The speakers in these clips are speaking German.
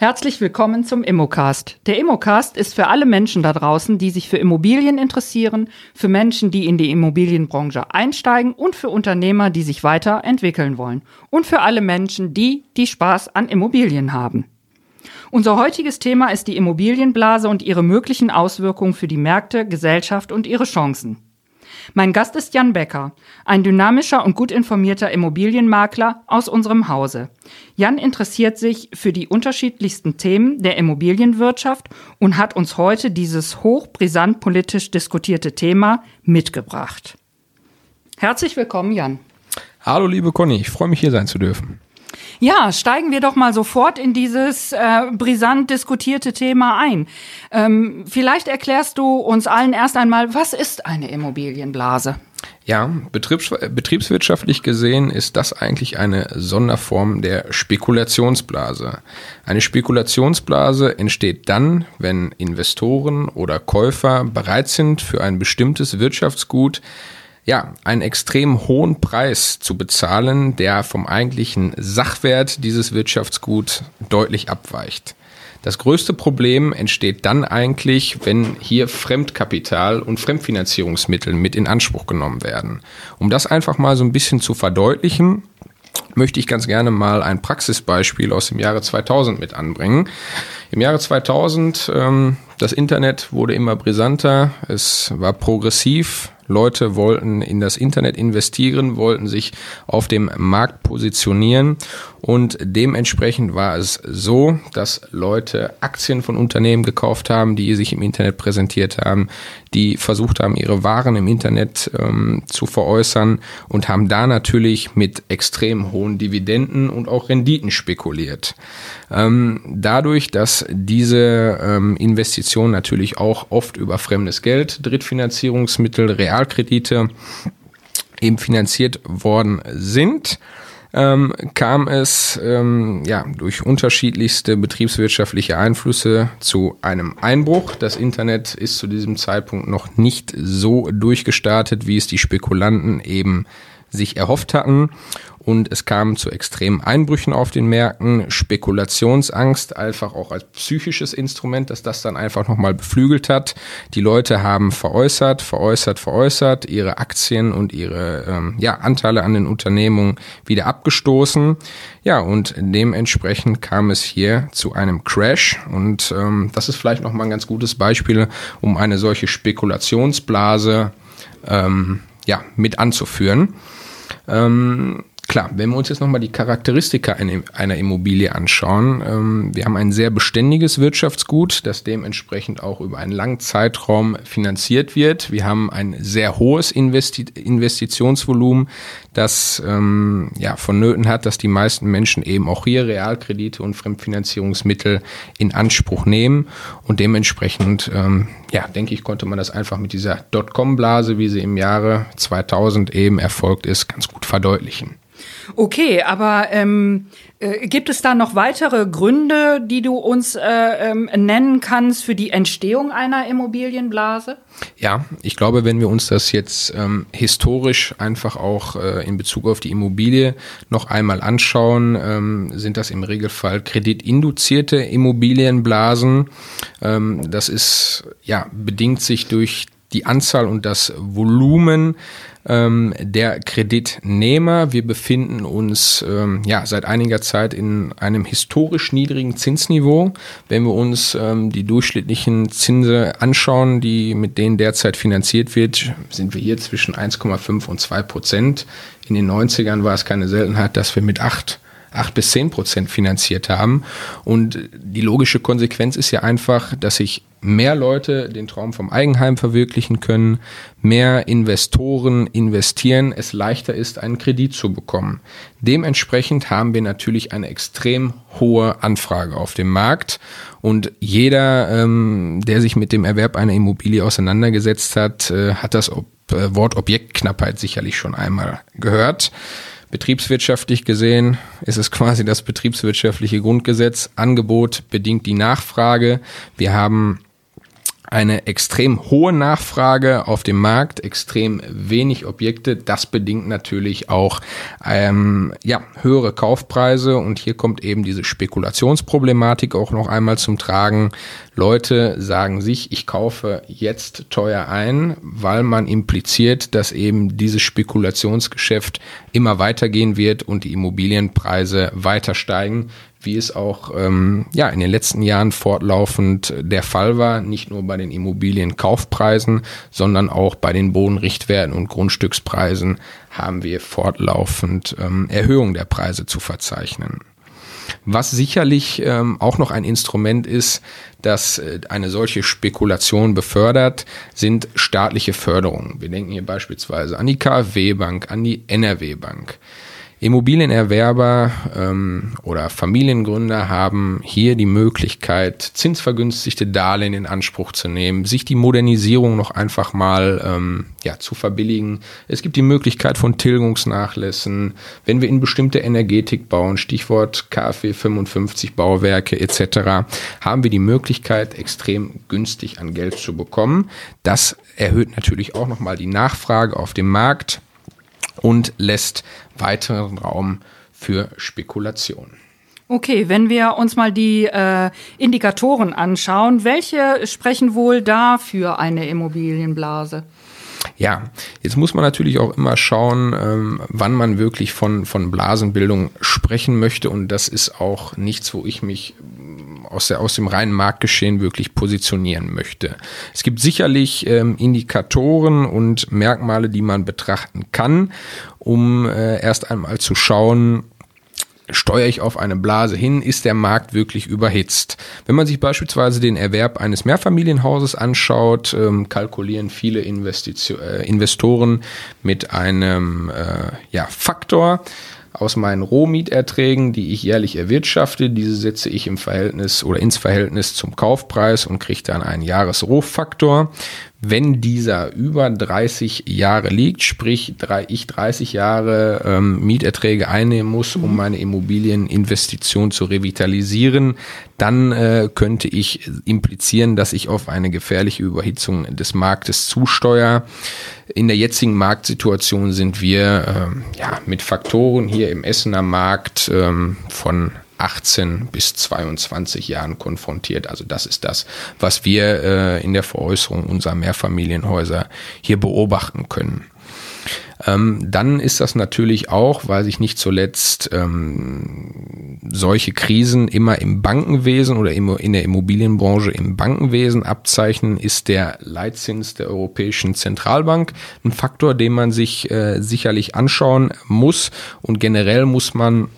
Herzlich willkommen zum Immocast. Der Immocast ist für alle Menschen da draußen, die sich für Immobilien interessieren, für Menschen, die in die Immobilienbranche einsteigen und für Unternehmer, die sich weiterentwickeln wollen. Und für alle Menschen, die, die Spaß an Immobilien haben. Unser heutiges Thema ist die Immobilienblase und ihre möglichen Auswirkungen für die Märkte, Gesellschaft und ihre Chancen. Mein Gast ist Jan Becker, ein dynamischer und gut informierter Immobilienmakler aus unserem Hause. Jan interessiert sich für die unterschiedlichsten Themen der Immobilienwirtschaft und hat uns heute dieses hochbrisant politisch diskutierte Thema mitgebracht. Herzlich willkommen, Jan. Hallo, liebe Conny, ich freue mich hier sein zu dürfen. Ja, steigen wir doch mal sofort in dieses äh, brisant diskutierte Thema ein. Ähm, vielleicht erklärst du uns allen erst einmal, was ist eine Immobilienblase? Ja, betriebs betriebswirtschaftlich gesehen ist das eigentlich eine Sonderform der Spekulationsblase. Eine Spekulationsblase entsteht dann, wenn Investoren oder Käufer bereit sind, für ein bestimmtes Wirtschaftsgut ja, einen extrem hohen Preis zu bezahlen, der vom eigentlichen Sachwert dieses Wirtschaftsgut deutlich abweicht. Das größte Problem entsteht dann eigentlich, wenn hier Fremdkapital und Fremdfinanzierungsmittel mit in Anspruch genommen werden. Um das einfach mal so ein bisschen zu verdeutlichen, möchte ich ganz gerne mal ein Praxisbeispiel aus dem Jahre 2000 mit anbringen. Im Jahre 2000, ähm, das Internet wurde immer brisanter, es war progressiv, Leute wollten in das Internet investieren, wollten sich auf dem Markt positionieren und dementsprechend war es so, dass Leute Aktien von Unternehmen gekauft haben, die sich im Internet präsentiert haben, die versucht haben, ihre Waren im Internet ähm, zu veräußern und haben da natürlich mit extrem hohen Dividenden und auch Renditen spekuliert. Ähm, dadurch, dass diese ähm, Investitionen natürlich auch oft über fremdes Geld, Drittfinanzierungsmittel, Realkredite eben finanziert worden sind, ähm, kam es ähm, ja, durch unterschiedlichste betriebswirtschaftliche Einflüsse zu einem Einbruch. Das Internet ist zu diesem Zeitpunkt noch nicht so durchgestartet, wie es die Spekulanten eben sich erhofft hatten und es kam zu extremen Einbrüchen auf den Märkten, Spekulationsangst einfach auch als psychisches Instrument, dass das dann einfach nochmal beflügelt hat. Die Leute haben veräußert, veräußert, veräußert, ihre Aktien und ihre ähm, ja, Anteile an den Unternehmungen wieder abgestoßen. Ja, und dementsprechend kam es hier zu einem Crash und ähm, das ist vielleicht nochmal ein ganz gutes Beispiel, um eine solche Spekulationsblase ähm, ja, mit anzuführen. Ähm, Klar, wenn wir uns jetzt nochmal die Charakteristika einer Immobilie anschauen, ähm, wir haben ein sehr beständiges Wirtschaftsgut, das dementsprechend auch über einen langen Zeitraum finanziert wird. Wir haben ein sehr hohes Investi Investitionsvolumen, das ähm, ja vonnöten hat, dass die meisten Menschen eben auch hier Realkredite und Fremdfinanzierungsmittel in Anspruch nehmen und dementsprechend, ähm, ja, denke ich, konnte man das einfach mit dieser Dotcom-Blase, wie sie im Jahre 2000 eben erfolgt ist, ganz gut verdeutlichen. Okay, aber ähm, äh, gibt es da noch weitere Gründe, die du uns äh, ähm, nennen kannst für die Entstehung einer Immobilienblase? Ja, ich glaube, wenn wir uns das jetzt ähm, historisch einfach auch äh, in Bezug auf die Immobilie noch einmal anschauen, ähm, sind das im Regelfall kreditinduzierte Immobilienblasen. Ähm, das ist ja bedingt sich durch die Anzahl und das Volumen ähm, der Kreditnehmer. Wir befinden uns ähm, ja seit einiger Zeit in einem historisch niedrigen Zinsniveau. Wenn wir uns ähm, die durchschnittlichen Zinse anschauen, die mit denen derzeit finanziert wird, sind wir hier zwischen 1,5 und 2 Prozent. In den 90ern war es keine Seltenheit, dass wir mit 8 8 bis 10 Prozent finanziert haben. Und die logische Konsequenz ist ja einfach, dass sich mehr Leute den Traum vom Eigenheim verwirklichen können, mehr Investoren investieren, es leichter ist, einen Kredit zu bekommen. Dementsprechend haben wir natürlich eine extrem hohe Anfrage auf dem Markt und jeder, ähm, der sich mit dem Erwerb einer Immobilie auseinandergesetzt hat, äh, hat das Ob äh, Wort Objektknappheit sicherlich schon einmal gehört. Betriebswirtschaftlich gesehen ist es quasi das betriebswirtschaftliche Grundgesetz. Angebot bedingt die Nachfrage. Wir haben eine extrem hohe Nachfrage auf dem Markt, extrem wenig Objekte. Das bedingt natürlich auch ähm, ja, höhere Kaufpreise und hier kommt eben diese Spekulationsproblematik auch noch einmal zum Tragen. Leute sagen sich, ich kaufe jetzt teuer ein, weil man impliziert, dass eben dieses Spekulationsgeschäft immer weitergehen wird und die Immobilienpreise weiter steigen wie es auch ähm, ja in den letzten Jahren fortlaufend der Fall war, nicht nur bei den Immobilienkaufpreisen, sondern auch bei den Bodenrichtwerten und Grundstückspreisen haben wir fortlaufend ähm, Erhöhungen der Preise zu verzeichnen. Was sicherlich ähm, auch noch ein Instrument ist, das äh, eine solche Spekulation befördert, sind staatliche Förderungen. Wir denken hier beispielsweise an die KfW-Bank, an die NRW-Bank. Immobilienerwerber ähm, oder Familiengründer haben hier die Möglichkeit, zinsvergünstigte Darlehen in Anspruch zu nehmen, sich die Modernisierung noch einfach mal ähm, ja, zu verbilligen. Es gibt die Möglichkeit von Tilgungsnachlässen, wenn wir in bestimmte Energetik bauen, Stichwort KfW 55 Bauwerke etc., haben wir die Möglichkeit, extrem günstig an Geld zu bekommen. Das erhöht natürlich auch nochmal die Nachfrage auf dem Markt und lässt weiteren Raum für Spekulation. Okay, wenn wir uns mal die äh, Indikatoren anschauen, welche sprechen wohl da für eine Immobilienblase? Ja, jetzt muss man natürlich auch immer schauen, ähm, wann man wirklich von, von Blasenbildung sprechen möchte. Und das ist auch nichts, wo ich mich aus, der, aus dem reinen Marktgeschehen wirklich positionieren möchte. Es gibt sicherlich ähm, Indikatoren und Merkmale, die man betrachten kann, um äh, erst einmal zu schauen, steuere ich auf eine Blase hin, ist der Markt wirklich überhitzt. Wenn man sich beispielsweise den Erwerb eines Mehrfamilienhauses anschaut, ähm, kalkulieren viele Investition, äh, Investoren mit einem äh, ja, Faktor, aus meinen Rohmieterträgen, die ich jährlich erwirtschafte. Diese setze ich im Verhältnis oder ins Verhältnis zum Kaufpreis und kriege dann einen Jahresrohfaktor. Wenn dieser über 30 Jahre liegt, sprich ich 30 Jahre ähm, Mieterträge einnehmen muss, um meine Immobilieninvestition zu revitalisieren, dann äh, könnte ich implizieren, dass ich auf eine gefährliche Überhitzung des Marktes zusteuere. In der jetzigen Marktsituation sind wir äh, ja, mit Faktoren hier im Essener Markt ähm, von 18 bis 22 Jahren konfrontiert. Also das ist das, was wir äh, in der Veräußerung unserer Mehrfamilienhäuser hier beobachten können. Ähm, dann ist das natürlich auch, weil sich nicht zuletzt ähm, solche Krisen immer im Bankenwesen oder im, in der Immobilienbranche im Bankenwesen abzeichnen, ist der Leitzins der Europäischen Zentralbank ein Faktor, den man sich äh, sicherlich anschauen muss. Und generell muss man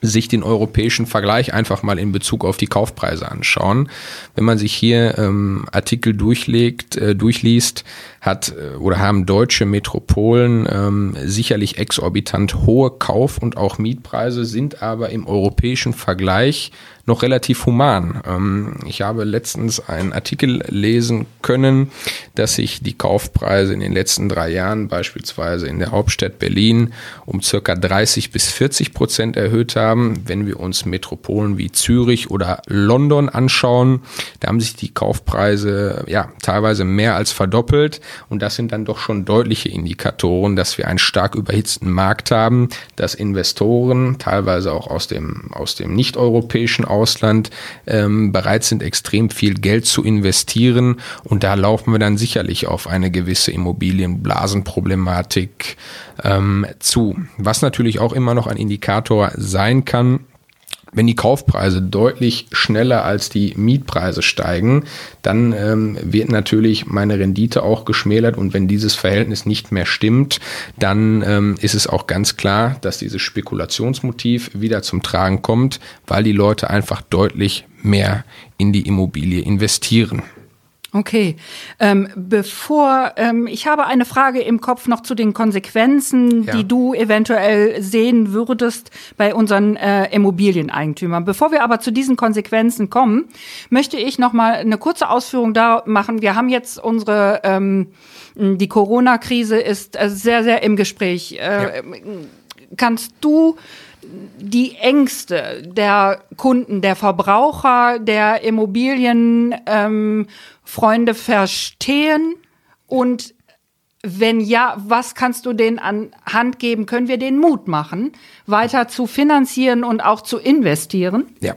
sich den europäischen Vergleich einfach mal in Bezug auf die Kaufpreise anschauen. Wenn man sich hier ähm, Artikel durchlegt, äh, durchliest, hat äh, oder haben deutsche Metropolen ähm, sicherlich exorbitant hohe Kauf- und auch Mietpreise, sind aber im europäischen Vergleich noch relativ human. Ähm, ich habe letztens einen Artikel lesen können, dass sich die Kaufpreise in den letzten drei Jahren beispielsweise in der Hauptstadt Berlin um circa 30 bis 40 Prozent erhöht haben. Wenn wir uns Metropolen wie Zürich oder London anschauen, da haben sich die Kaufpreise ja teilweise mehr als verdoppelt. Und das sind dann doch schon deutliche Indikatoren, dass wir einen stark überhitzten Markt haben, dass Investoren teilweise auch aus dem, aus dem nicht-europäischen Ausland ähm, bereit sind, extrem viel Geld zu investieren. Und da laufen wir dann sicherlich auf eine gewisse Immobilienblasenproblematik ähm, zu. Was natürlich auch immer noch ein Indikator sein kann, wenn die Kaufpreise deutlich schneller als die Mietpreise steigen, dann ähm, wird natürlich meine Rendite auch geschmälert und wenn dieses Verhältnis nicht mehr stimmt, dann ähm, ist es auch ganz klar, dass dieses Spekulationsmotiv wieder zum Tragen kommt, weil die Leute einfach deutlich mehr in die Immobilie investieren. Okay, ähm, bevor ähm, ich habe eine Frage im Kopf noch zu den Konsequenzen, ja. die du eventuell sehen würdest bei unseren äh, Immobilieneigentümern. Bevor wir aber zu diesen Konsequenzen kommen, möchte ich noch mal eine kurze Ausführung da machen. Wir haben jetzt unsere ähm, die Corona-Krise ist äh, sehr sehr im Gespräch. Äh, ja. Kannst du die Ängste der Kunden, der Verbraucher, der Immobilienfreunde ähm, verstehen und wenn ja, was kannst du denen an Hand geben? Können wir denen Mut machen, weiter zu finanzieren und auch zu investieren? Ja,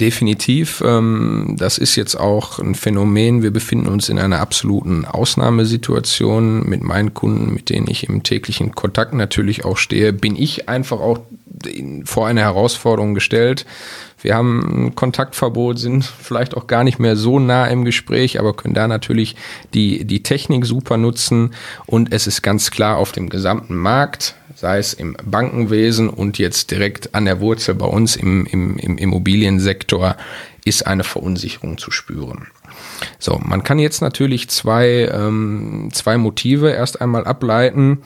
definitiv. Ähm, das ist jetzt auch ein Phänomen. Wir befinden uns in einer absoluten Ausnahmesituation mit meinen Kunden, mit denen ich im täglichen Kontakt natürlich auch stehe. Bin ich einfach auch vor eine Herausforderung gestellt. Wir haben ein Kontaktverbot, sind vielleicht auch gar nicht mehr so nah im Gespräch, aber können da natürlich die, die Technik super nutzen. Und es ist ganz klar auf dem gesamten Markt, sei es im Bankenwesen und jetzt direkt an der Wurzel bei uns im, im, im Immobiliensektor, ist eine Verunsicherung zu spüren. So, man kann jetzt natürlich zwei, ähm, zwei Motive erst einmal ableiten.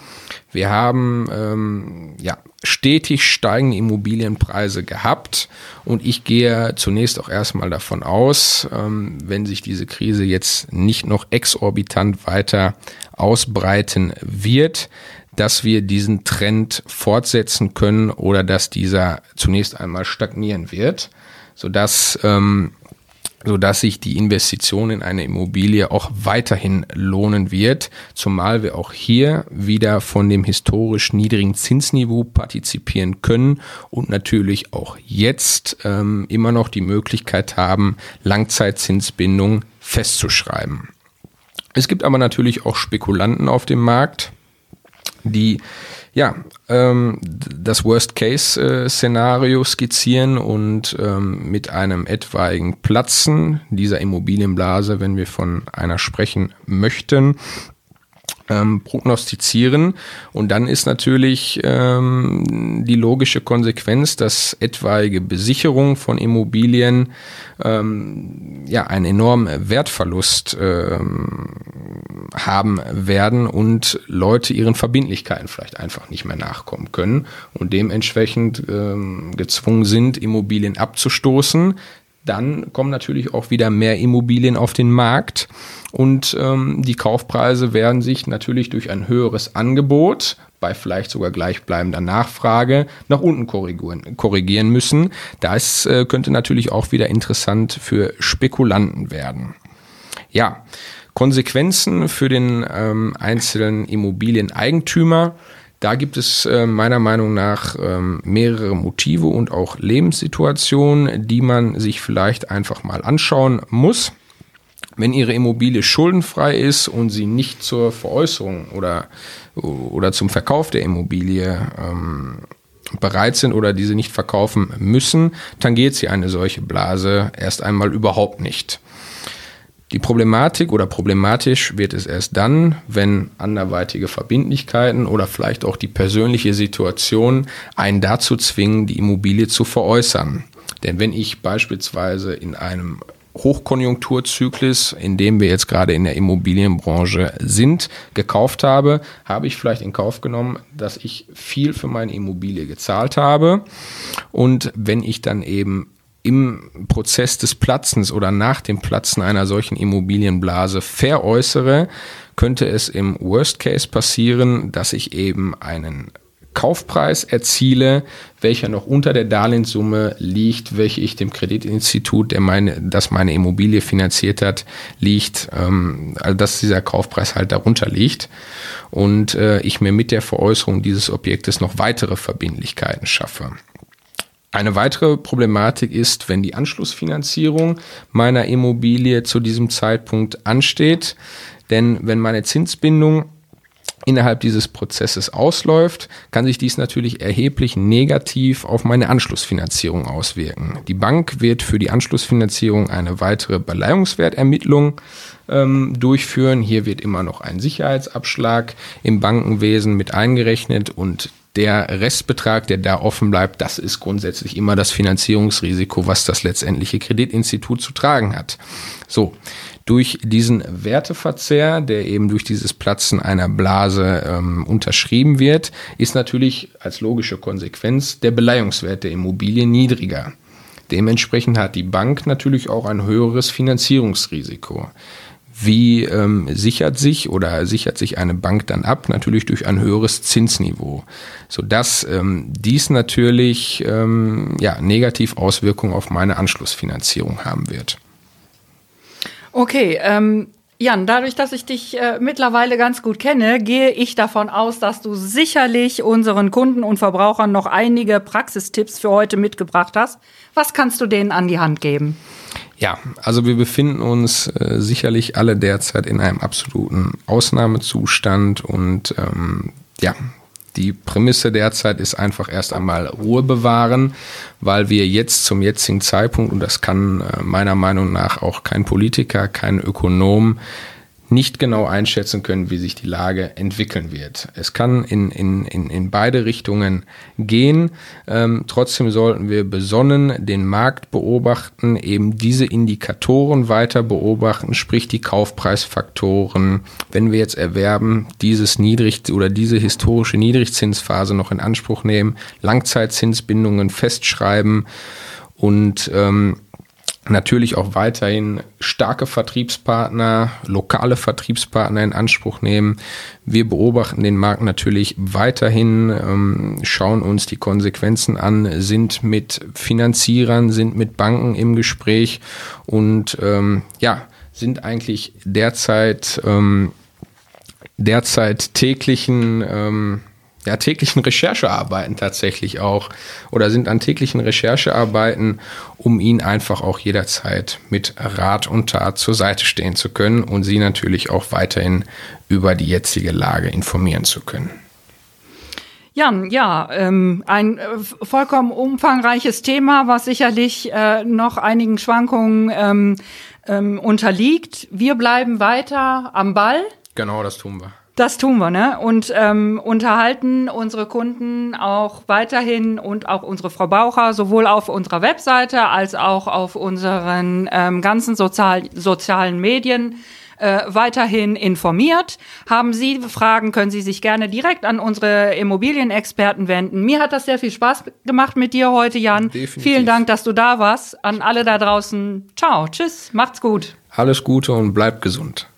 Wir haben ähm, ja stetig steigende Immobilienpreise gehabt und ich gehe zunächst auch erstmal davon aus, ähm, wenn sich diese Krise jetzt nicht noch exorbitant weiter ausbreiten wird, dass wir diesen Trend fortsetzen können oder dass dieser zunächst einmal stagnieren wird, sodass ähm, sodass sich die Investition in eine Immobilie auch weiterhin lohnen wird, zumal wir auch hier wieder von dem historisch niedrigen Zinsniveau partizipieren können und natürlich auch jetzt ähm, immer noch die Möglichkeit haben, Langzeitzinsbindung festzuschreiben. Es gibt aber natürlich auch Spekulanten auf dem Markt, die ja, ähm, das Worst-Case-Szenario skizzieren und ähm, mit einem etwaigen Platzen dieser Immobilienblase, wenn wir von einer sprechen möchten, ähm, prognostizieren. Und dann ist natürlich ähm, die logische Konsequenz, dass etwaige Besicherung von Immobilien ähm, ja einen enormen Wertverlust ähm, haben werden und Leute ihren Verbindlichkeiten vielleicht einfach nicht mehr nachkommen können und dementsprechend ähm, gezwungen sind, Immobilien abzustoßen. Dann kommen natürlich auch wieder mehr Immobilien auf den Markt und ähm, die Kaufpreise werden sich natürlich durch ein höheres Angebot bei vielleicht sogar gleichbleibender Nachfrage nach unten korrigieren, korrigieren müssen. Das äh, könnte natürlich auch wieder interessant für Spekulanten werden. Ja, Konsequenzen für den ähm, einzelnen Immobilieneigentümer. Da gibt es äh, meiner Meinung nach ähm, mehrere Motive und auch Lebenssituationen, die man sich vielleicht einfach mal anschauen muss. Wenn Ihre Immobilie schuldenfrei ist und Sie nicht zur Veräußerung oder, oder zum Verkauf der Immobilie ähm, bereit sind oder diese nicht verkaufen müssen, tangiert Sie eine solche Blase erst einmal überhaupt nicht. Die Problematik oder problematisch wird es erst dann, wenn anderweitige Verbindlichkeiten oder vielleicht auch die persönliche Situation einen dazu zwingen, die Immobilie zu veräußern. Denn wenn ich beispielsweise in einem Hochkonjunkturzyklus, in dem wir jetzt gerade in der Immobilienbranche sind, gekauft habe, habe ich vielleicht in Kauf genommen, dass ich viel für meine Immobilie gezahlt habe. Und wenn ich dann eben im Prozess des Platzens oder nach dem Platzen einer solchen Immobilienblase veräußere, könnte es im Worst Case passieren, dass ich eben einen Kaufpreis erziele, welcher noch unter der Darlehenssumme liegt, welche ich dem Kreditinstitut, der meine, das meine Immobilie finanziert hat, liegt, ähm, also dass dieser Kaufpreis halt darunter liegt und äh, ich mir mit der Veräußerung dieses Objektes noch weitere Verbindlichkeiten schaffe. Eine weitere Problematik ist, wenn die Anschlussfinanzierung meiner Immobilie zu diesem Zeitpunkt ansteht. Denn wenn meine Zinsbindung innerhalb dieses Prozesses ausläuft, kann sich dies natürlich erheblich negativ auf meine Anschlussfinanzierung auswirken. Die Bank wird für die Anschlussfinanzierung eine weitere Beleihungswertermittlung ähm, durchführen. Hier wird immer noch ein Sicherheitsabschlag im Bankenwesen mit eingerechnet und der Restbetrag, der da offen bleibt, das ist grundsätzlich immer das Finanzierungsrisiko, was das letztendliche Kreditinstitut zu tragen hat. So, durch diesen Werteverzehr, der eben durch dieses Platzen einer Blase ähm, unterschrieben wird, ist natürlich als logische Konsequenz der Beleihungswert der Immobilie niedriger. Dementsprechend hat die Bank natürlich auch ein höheres Finanzierungsrisiko. Wie ähm, sichert sich oder sichert sich eine Bank dann ab? Natürlich durch ein höheres Zinsniveau, sodass ähm, dies natürlich ähm, ja, negativ Auswirkungen auf meine Anschlussfinanzierung haben wird. Okay, ähm, Jan, dadurch, dass ich dich äh, mittlerweile ganz gut kenne, gehe ich davon aus, dass du sicherlich unseren Kunden und Verbrauchern noch einige Praxistipps für heute mitgebracht hast. Was kannst du denen an die Hand geben? Ja, also wir befinden uns äh, sicherlich alle derzeit in einem absoluten Ausnahmezustand und ähm, ja, die Prämisse derzeit ist einfach erst einmal Ruhe bewahren, weil wir jetzt zum jetzigen Zeitpunkt, und das kann äh, meiner Meinung nach auch kein Politiker, kein Ökonom, nicht genau einschätzen können, wie sich die Lage entwickeln wird. Es kann in, in, in, in beide Richtungen gehen. Ähm, trotzdem sollten wir besonnen den Markt beobachten, eben diese Indikatoren weiter beobachten, sprich die Kaufpreisfaktoren. Wenn wir jetzt erwerben, dieses Niedrig- oder diese historische Niedrigzinsphase noch in Anspruch nehmen, Langzeitzinsbindungen festschreiben und ähm, natürlich auch weiterhin starke Vertriebspartner, lokale Vertriebspartner in Anspruch nehmen. Wir beobachten den Markt natürlich weiterhin, ähm, schauen uns die Konsequenzen an, sind mit Finanzierern, sind mit Banken im Gespräch und ähm, ja, sind eigentlich derzeit ähm, derzeit täglichen ähm, ja, täglichen Recherchearbeiten tatsächlich auch oder sind an täglichen Recherchearbeiten, um Ihnen einfach auch jederzeit mit Rat und Tat zur Seite stehen zu können und Sie natürlich auch weiterhin über die jetzige Lage informieren zu können. Jan, ja, ähm, ein äh, vollkommen umfangreiches Thema, was sicherlich äh, noch einigen Schwankungen ähm, ähm, unterliegt. Wir bleiben weiter am Ball. Genau, das tun wir. Das tun wir, ne? Und ähm, unterhalten unsere Kunden auch weiterhin und auch unsere Verbraucher sowohl auf unserer Webseite als auch auf unseren ähm, ganzen sozial sozialen Medien äh, weiterhin informiert. Haben Sie Fragen, können Sie sich gerne direkt an unsere Immobilienexperten wenden. Mir hat das sehr viel Spaß gemacht mit dir heute, Jan. Definitiv. Vielen Dank, dass du da warst. An alle da draußen. Ciao, tschüss, macht's gut. Alles Gute und bleibt gesund.